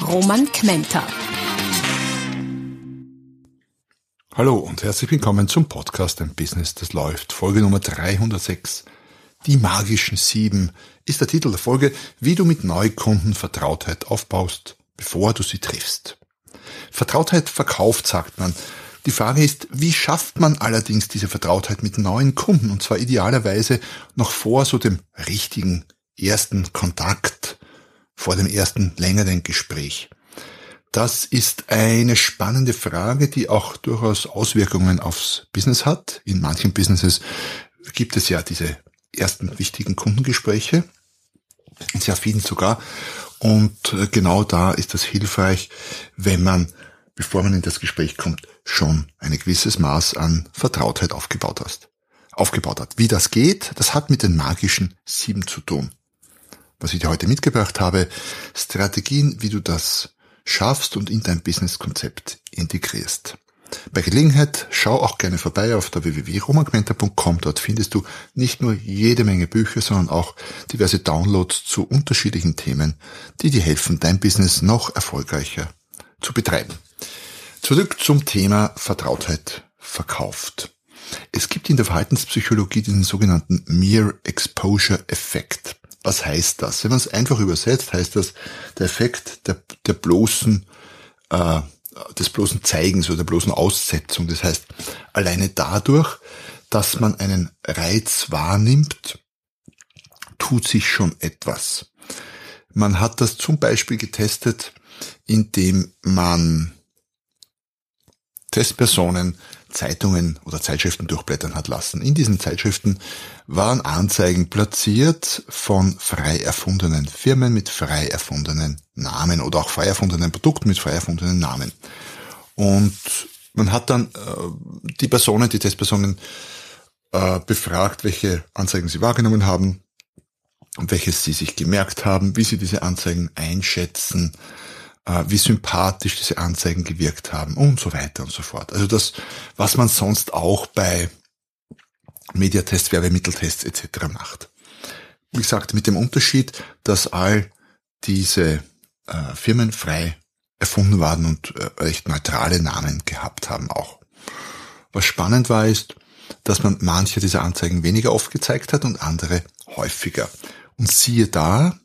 Roman Kmenter. Hallo und herzlich willkommen zum Podcast Ein Business, das läuft. Folge Nummer 306. Die magischen sieben ist der Titel der Folge, wie du mit Neukunden Vertrautheit aufbaust, bevor du sie triffst. Vertrautheit verkauft, sagt man. Die Frage ist, wie schafft man allerdings diese Vertrautheit mit neuen Kunden und zwar idealerweise noch vor so dem richtigen ersten Kontakt, vor dem ersten längeren Gespräch. Das ist eine spannende Frage, die auch durchaus Auswirkungen aufs Business hat. In manchen Businesses gibt es ja diese ersten wichtigen Kundengespräche, in sehr vielen sogar. Und äh, genau da ist das hilfreich, wenn man, bevor man in das Gespräch kommt, schon ein gewisses Maß an Vertrautheit aufgebaut hast. Aufgebaut hat. Wie das geht, das hat mit den magischen sieben zu tun. Was ich dir heute mitgebracht habe, Strategien, wie du das schaffst und in dein Businesskonzept integrierst. Bei Gelegenheit schau auch gerne vorbei auf der www.romagmenta.com. Dort findest du nicht nur jede Menge Bücher, sondern auch diverse Downloads zu unterschiedlichen Themen, die dir helfen, dein Business noch erfolgreicher zu betreiben. Zurück zum Thema Vertrautheit verkauft. Es gibt in der Verhaltenspsychologie diesen sogenannten Mere Exposure Effekt. Was heißt das? Wenn man es einfach übersetzt, heißt das der Effekt der, der bloßen äh, des bloßen Zeigens oder der bloßen Aussetzung. Das heißt, alleine dadurch, dass man einen Reiz wahrnimmt, tut sich schon etwas. Man hat das zum Beispiel getestet, indem man Testpersonen Zeitungen oder Zeitschriften durchblättern hat lassen. In diesen Zeitschriften waren Anzeigen platziert von frei erfundenen Firmen mit frei erfundenen Namen oder auch frei erfundenen Produkten mit frei erfundenen Namen. Und man hat dann äh, die Personen, die Testpersonen äh, befragt, welche Anzeigen sie wahrgenommen haben, welches sie sich gemerkt haben, wie sie diese Anzeigen einschätzen, wie sympathisch diese Anzeigen gewirkt haben und so weiter und so fort. Also das, was man sonst auch bei Mediatests, Werbemitteltests etc. macht. Wie gesagt, mit dem Unterschied, dass all diese äh, Firmen frei erfunden waren und äh, recht neutrale Namen gehabt haben auch. Was spannend war, ist, dass man manche dieser Anzeigen weniger oft gezeigt hat und andere häufiger. Und siehe da,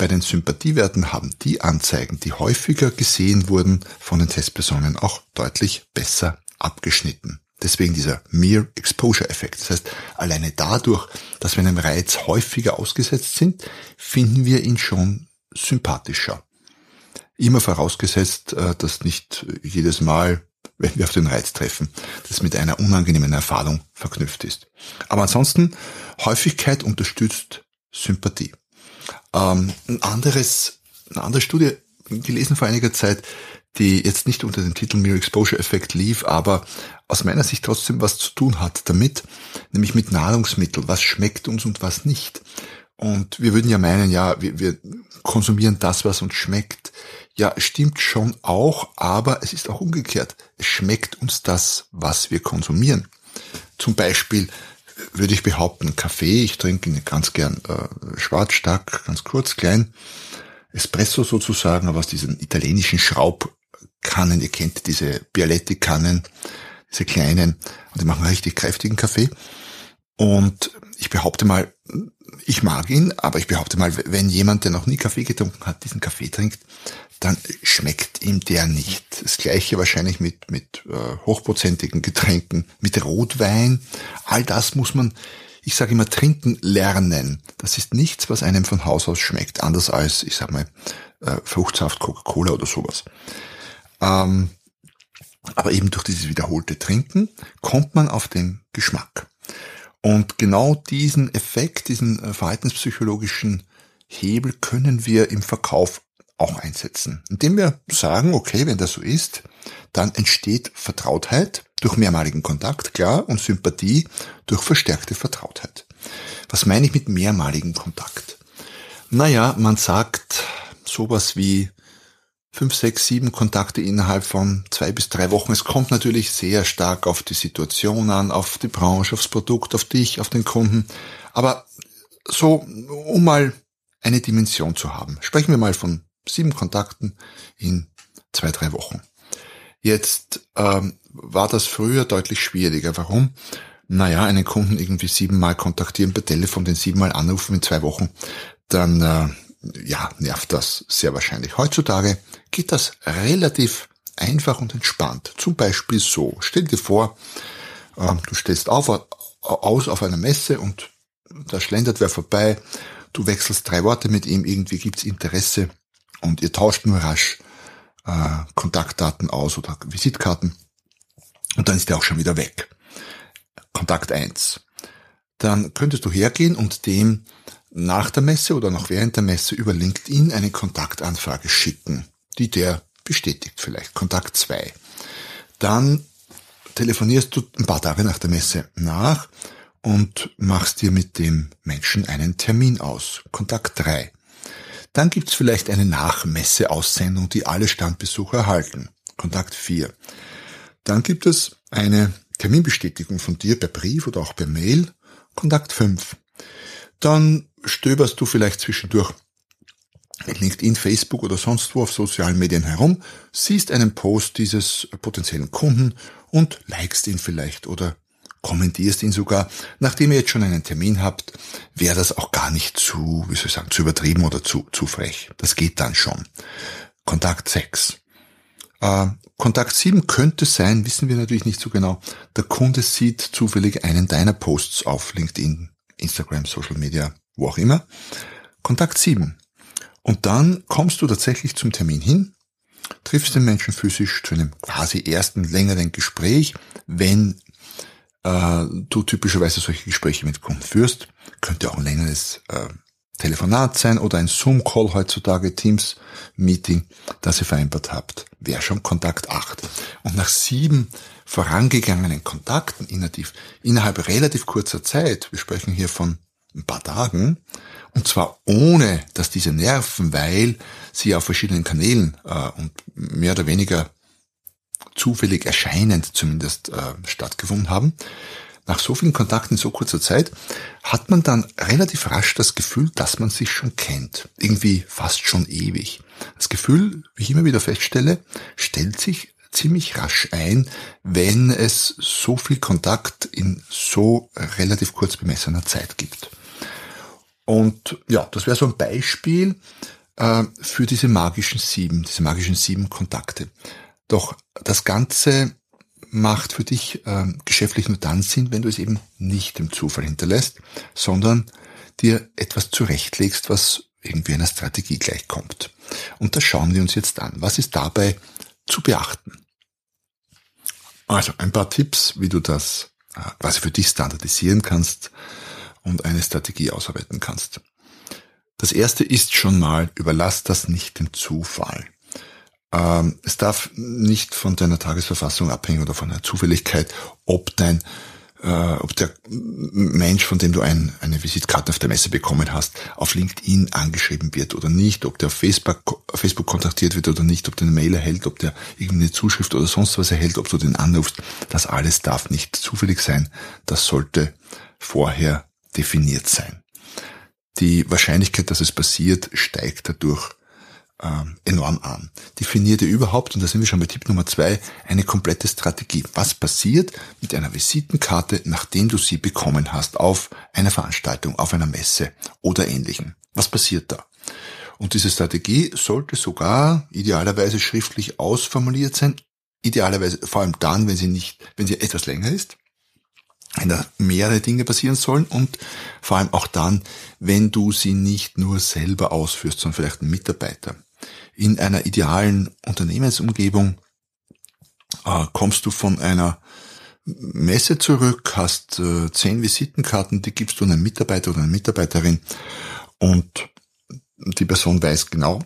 bei den Sympathiewerten haben die Anzeigen, die häufiger gesehen wurden, von den Testpersonen auch deutlich besser abgeschnitten. Deswegen dieser Mere Exposure Effekt. Das heißt, alleine dadurch, dass wir einem Reiz häufiger ausgesetzt sind, finden wir ihn schon sympathischer. Immer vorausgesetzt, äh, dass nicht jedes Mal, wenn wir auf den Reiz treffen, das mit einer unangenehmen Erfahrung verknüpft ist. Aber ansonsten, Häufigkeit unterstützt Sympathie. Ähm, ein anderes, eine andere Studie gelesen vor einiger Zeit, die jetzt nicht unter dem Titel Mere Exposure Effekt lief, aber aus meiner Sicht trotzdem was zu tun hat damit, nämlich mit Nahrungsmitteln. Was schmeckt uns und was nicht? Und wir würden ja meinen, ja, wir, wir konsumieren das, was uns schmeckt. Ja, stimmt schon auch, aber es ist auch umgekehrt. Es schmeckt uns das, was wir konsumieren. Zum Beispiel würde ich behaupten, Kaffee. Ich trinke ihn ganz gern äh, schwarz, stark, ganz kurz, klein. Espresso sozusagen, aber aus diesen italienischen Schraubkannen. Ihr kennt diese Bialetti-Kannen, diese kleinen. Und die machen richtig kräftigen Kaffee. Und ich behaupte mal, ich mag ihn, aber ich behaupte mal, wenn jemand, der noch nie Kaffee getrunken hat, diesen Kaffee trinkt, dann schmeckt ihm der nicht. Das gleiche wahrscheinlich mit, mit äh, hochprozentigen Getränken, mit Rotwein. All das muss man, ich sage immer, trinken lernen. Das ist nichts, was einem von Haus aus schmeckt, anders als, ich sag mal, äh, Fruchtsaft, Coca-Cola oder sowas. Ähm, aber eben durch dieses wiederholte Trinken kommt man auf den Geschmack. Und genau diesen Effekt, diesen äh, verhaltenspsychologischen Hebel können wir im Verkauf auch einsetzen, indem wir sagen, okay, wenn das so ist, dann entsteht Vertrautheit durch mehrmaligen Kontakt, klar, und Sympathie durch verstärkte Vertrautheit. Was meine ich mit mehrmaligen Kontakt? Naja, man sagt sowas wie fünf, sechs, sieben Kontakte innerhalb von zwei bis drei Wochen. Es kommt natürlich sehr stark auf die Situation an, auf die Branche, aufs Produkt, auf dich, auf den Kunden. Aber so, um mal eine Dimension zu haben. Sprechen wir mal von sieben Kontakten in zwei, drei Wochen. Jetzt ähm, war das früher deutlich schwieriger. Warum? Naja, einen Kunden irgendwie siebenmal kontaktieren per Telefon, den siebenmal anrufen in zwei Wochen, dann äh, ja, nervt das sehr wahrscheinlich. Heutzutage geht das relativ einfach und entspannt. Zum Beispiel so. Stell dir vor, äh, du stehst auf, aus auf einer Messe und da schlendert wer vorbei, du wechselst drei Worte mit ihm, irgendwie gibt's Interesse und ihr tauscht nur rasch äh, Kontaktdaten aus oder Visitkarten und dann ist der auch schon wieder weg. Kontakt eins. Dann könntest du hergehen und dem nach der Messe oder noch während der Messe über LinkedIn eine Kontaktanfrage schicken, die der bestätigt vielleicht. Kontakt zwei. Dann telefonierst du ein paar Tage nach der Messe nach und machst dir mit dem Menschen einen Termin aus. Kontakt drei. Dann gibt's vielleicht eine Nachmesseaussendung, die alle Standbesucher erhalten. Kontakt 4. Dann gibt es eine Terminbestätigung von dir per Brief oder auch per Mail. Kontakt 5. Dann stöberst du vielleicht zwischendurch mit LinkedIn, Facebook oder sonst wo auf sozialen Medien herum, siehst einen Post dieses potenziellen Kunden und likest ihn vielleicht oder kommentierst ihn sogar, nachdem ihr jetzt schon einen Termin habt, wäre das auch gar nicht zu, wie soll ich sagen, zu übertrieben oder zu, zu frech. Das geht dann schon. Kontakt 6. Äh, Kontakt 7 könnte sein, wissen wir natürlich nicht so genau, der Kunde sieht zufällig einen deiner Posts auf LinkedIn, Instagram, Social Media, wo auch immer. Kontakt 7. Und dann kommst du tatsächlich zum Termin hin, triffst den Menschen physisch zu einem quasi ersten längeren Gespräch, wenn äh, du typischerweise solche Gespräche mit Kunden führst. Könnte auch ein längeres äh, Telefonat sein oder ein Zoom-Call heutzutage, Teams-Meeting, das ihr vereinbart habt. Wäre schon Kontakt 8. Und nach sieben vorangegangenen Kontakten innerhalb, innerhalb relativ kurzer Zeit, wir sprechen hier von ein paar Tagen, und zwar ohne, dass diese nerven, weil sie auf verschiedenen Kanälen äh, und mehr oder weniger zufällig erscheinend zumindest äh, stattgefunden haben, nach so vielen Kontakten in so kurzer Zeit, hat man dann relativ rasch das Gefühl, dass man sich schon kennt. Irgendwie fast schon ewig. Das Gefühl, wie ich immer wieder feststelle, stellt sich ziemlich rasch ein, wenn es so viel Kontakt in so relativ kurz bemessener Zeit gibt. Und ja, das wäre so ein Beispiel äh, für diese magischen sieben, diese magischen sieben Kontakte. Doch das Ganze macht für dich äh, geschäftlich nur dann Sinn, wenn du es eben nicht dem Zufall hinterlässt, sondern dir etwas zurechtlegst, was irgendwie einer Strategie gleichkommt. Und das schauen wir uns jetzt an. Was ist dabei zu beachten? Also ein paar Tipps, wie du das äh, quasi für dich standardisieren kannst und eine Strategie ausarbeiten kannst. Das erste ist schon mal, überlass das nicht dem Zufall. Ähm, es darf nicht von deiner Tagesverfassung abhängen oder von der Zufälligkeit, ob dein äh, ob der Mensch, von dem du ein, eine Visitkarte auf der Messe bekommen hast, auf LinkedIn angeschrieben wird oder nicht, ob der auf Facebook, Facebook kontaktiert wird oder nicht, ob der eine Mail erhält, ob der irgendeine Zuschrift oder sonst was erhält, ob du den anrufst. Das alles darf nicht zufällig sein. Das sollte vorher definiert sein. Die Wahrscheinlichkeit, dass es passiert, steigt dadurch ähm, enorm an. Definier dir überhaupt, und da sind wir schon bei Tipp Nummer zwei, eine komplette Strategie. Was passiert mit einer Visitenkarte, nachdem du sie bekommen hast auf einer Veranstaltung, auf einer Messe oder ähnlichem? Was passiert da? Und diese Strategie sollte sogar idealerweise schriftlich ausformuliert sein, idealerweise vor allem dann, wenn sie nicht, wenn sie etwas länger ist, wenn da mehrere Dinge passieren sollen und vor allem auch dann, wenn du sie nicht nur selber ausführst, sondern vielleicht ein Mitarbeiter in einer idealen Unternehmensumgebung äh, kommst du von einer Messe zurück, hast äh, zehn Visitenkarten, die gibst du einem Mitarbeiter oder einer Mitarbeiterin und die Person weiß genau,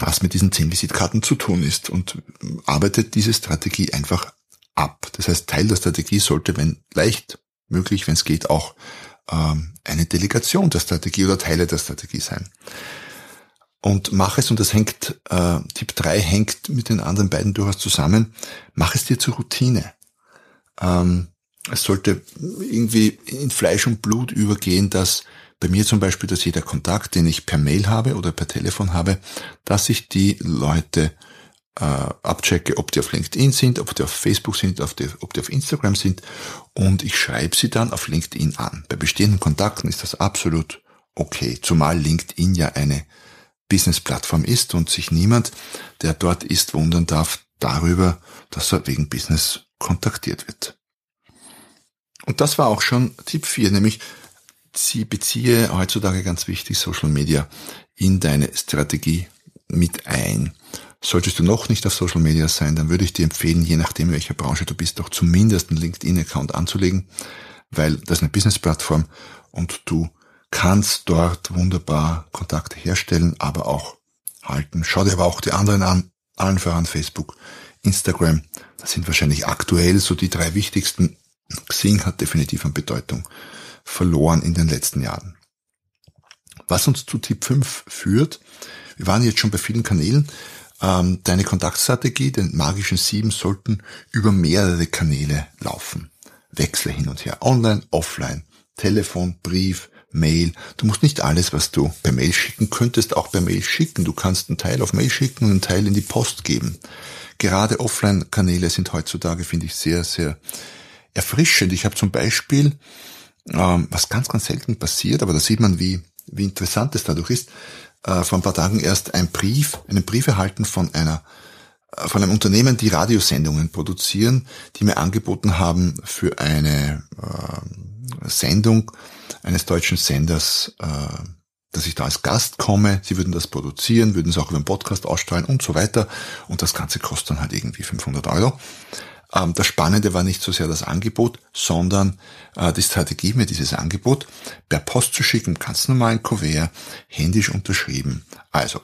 was mit diesen zehn Visitkarten zu tun ist und arbeitet diese Strategie einfach ab. Das heißt, Teil der Strategie sollte, wenn leicht möglich, wenn es geht, auch ähm, eine Delegation der Strategie oder Teile der Strategie sein. Und mach es, und das hängt, äh, Tipp 3 hängt mit den anderen beiden durchaus zusammen, mach es dir zur Routine. Ähm, es sollte irgendwie in Fleisch und Blut übergehen, dass bei mir zum Beispiel, dass jeder Kontakt, den ich per Mail habe oder per Telefon habe, dass ich die Leute äh, abchecke, ob die auf LinkedIn sind, ob die auf Facebook sind, ob die, ob die auf Instagram sind und ich schreibe sie dann auf LinkedIn an. Bei bestehenden Kontakten ist das absolut okay, zumal LinkedIn ja eine Business-Plattform ist und sich niemand, der dort ist, wundern darf darüber, dass er wegen Business kontaktiert wird. Und das war auch schon Tipp 4, nämlich sie beziehe heutzutage ganz wichtig Social Media in deine Strategie mit ein. Solltest du noch nicht auf Social Media sein, dann würde ich dir empfehlen, je nachdem, welcher Branche du bist, doch zumindest einen LinkedIn-Account anzulegen, weil das eine Business-Plattform und du kannst dort wunderbar Kontakte herstellen, aber auch halten. Schau dir aber auch die anderen an, allen voran Facebook, Instagram. Das sind wahrscheinlich aktuell so die drei wichtigsten. Xing hat definitiv an Bedeutung verloren in den letzten Jahren. Was uns zu Tipp 5 führt, wir waren jetzt schon bei vielen Kanälen, ähm, deine Kontaktstrategie, den magischen Sieben, sollten über mehrere Kanäle laufen. Wechsle hin und her, online, offline, Telefon, Brief, Mail. Du musst nicht alles, was du per Mail schicken könntest, auch per Mail schicken. Du kannst einen Teil auf Mail schicken und einen Teil in die Post geben. Gerade Offline-Kanäle sind heutzutage, finde ich, sehr, sehr erfrischend. Ich habe zum Beispiel, ähm, was ganz, ganz selten passiert, aber da sieht man, wie, wie interessant es dadurch ist, äh, vor ein paar Tagen erst einen Brief, einen Brief erhalten von einer äh, von einem Unternehmen, die Radiosendungen produzieren, die mir angeboten haben für eine äh, Sendung eines deutschen Senders, äh, dass ich da als Gast komme. Sie würden das produzieren, würden es auch über den Podcast ausstrahlen und so weiter. Und das Ganze kostet dann halt irgendwie 500 Euro. Ähm, das Spannende war nicht so sehr das Angebot, sondern äh, die Strategie, mir dieses Angebot per Post zu schicken, ganz normalen Kuvert, händisch unterschrieben. Also,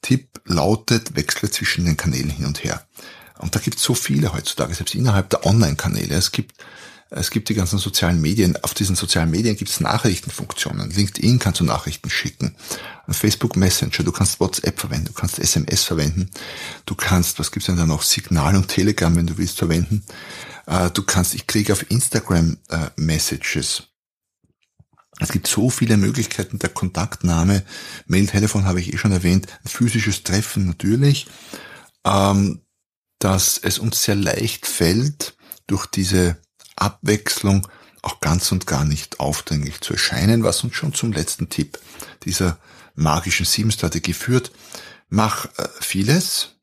Tipp lautet, wechsle zwischen den Kanälen hin und her. Und da gibt es so viele heutzutage, selbst innerhalb der Online-Kanäle. Es gibt es gibt die ganzen sozialen Medien. Auf diesen sozialen Medien gibt es Nachrichtenfunktionen. LinkedIn kannst du Nachrichten schicken. Facebook Messenger, du kannst WhatsApp verwenden, du kannst SMS verwenden. Du kannst, was gibt's denn da noch? Signal und Telegram, wenn du willst, verwenden. Äh, du kannst, ich kriege auf Instagram äh, Messages. Es gibt so viele Möglichkeiten der Kontaktnahme. Mail, Telefon habe ich eh schon erwähnt. Ein physisches Treffen natürlich. Ähm, dass es uns sehr leicht fällt, durch diese Abwechslung auch ganz und gar nicht aufdringlich zu erscheinen, was uns schon zum letzten Tipp dieser magischen Sieben-Strategie führt. Mach äh, vieles,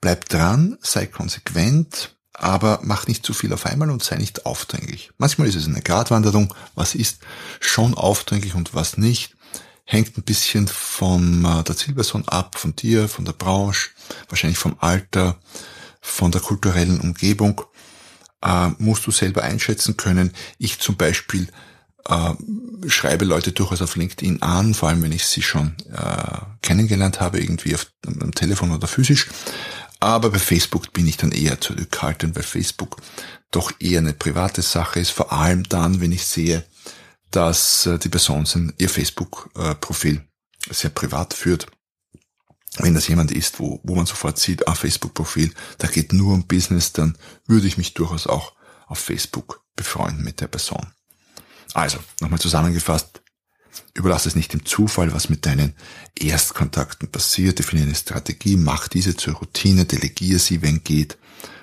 bleib dran, sei konsequent, aber mach nicht zu viel auf einmal und sei nicht aufdringlich. Manchmal ist es eine Gratwanderung, was ist schon aufdringlich und was nicht. Hängt ein bisschen von äh, der Zielperson ab, von dir, von der Branche, wahrscheinlich vom Alter, von der kulturellen Umgebung äh, musst du selber einschätzen können. Ich zum Beispiel äh, schreibe Leute durchaus auf LinkedIn an, vor allem wenn ich sie schon äh, kennengelernt habe, irgendwie auf, am Telefon oder physisch. Aber bei Facebook bin ich dann eher zurückhaltend, weil Facebook doch eher eine private Sache ist, vor allem dann, wenn ich sehe, dass äh, die Person ihr Facebook-Profil sehr privat führt wenn das jemand ist, wo, wo man sofort sieht, ah, Facebook-Profil, da geht nur um Business, dann würde ich mich durchaus auch auf Facebook befreunden mit der Person. Also, nochmal zusammengefasst, überlass es nicht dem Zufall, was mit deinen Erstkontakten passiert, definiere eine Strategie, mach diese zur Routine, delegiere sie, wenn geht,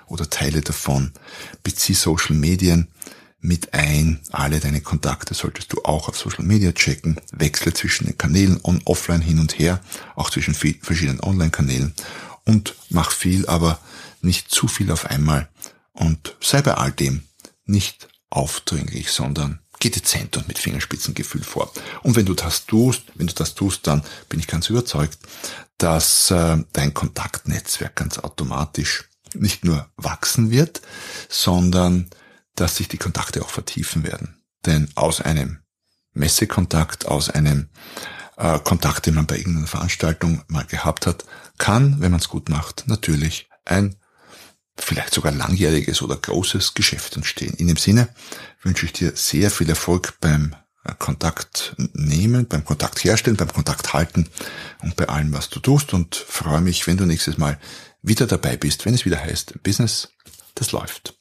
oder Teile davon, bezieh Social Medien, mit ein. Alle deine Kontakte solltest du auch auf Social Media checken. Wechsle zwischen den Kanälen on, offline hin und her, auch zwischen verschiedenen Online-Kanälen und mach viel, aber nicht zu viel auf einmal und sei bei all dem nicht aufdringlich, sondern geh dezent und mit Fingerspitzengefühl vor. Und wenn du das tust, wenn du das tust, dann bin ich ganz überzeugt, dass äh, dein Kontaktnetzwerk ganz automatisch nicht nur wachsen wird, sondern dass sich die Kontakte auch vertiefen werden. Denn aus einem Messekontakt, aus einem äh, Kontakt, den man bei irgendeiner Veranstaltung mal gehabt hat, kann, wenn man es gut macht, natürlich ein vielleicht sogar langjähriges oder großes Geschäft entstehen. In dem Sinne wünsche ich dir sehr viel Erfolg beim äh, Kontakt nehmen, beim Kontakt herstellen, beim Kontakt halten und bei allem, was du tust und freue mich, wenn du nächstes Mal wieder dabei bist, wenn es wieder heißt Business, das läuft.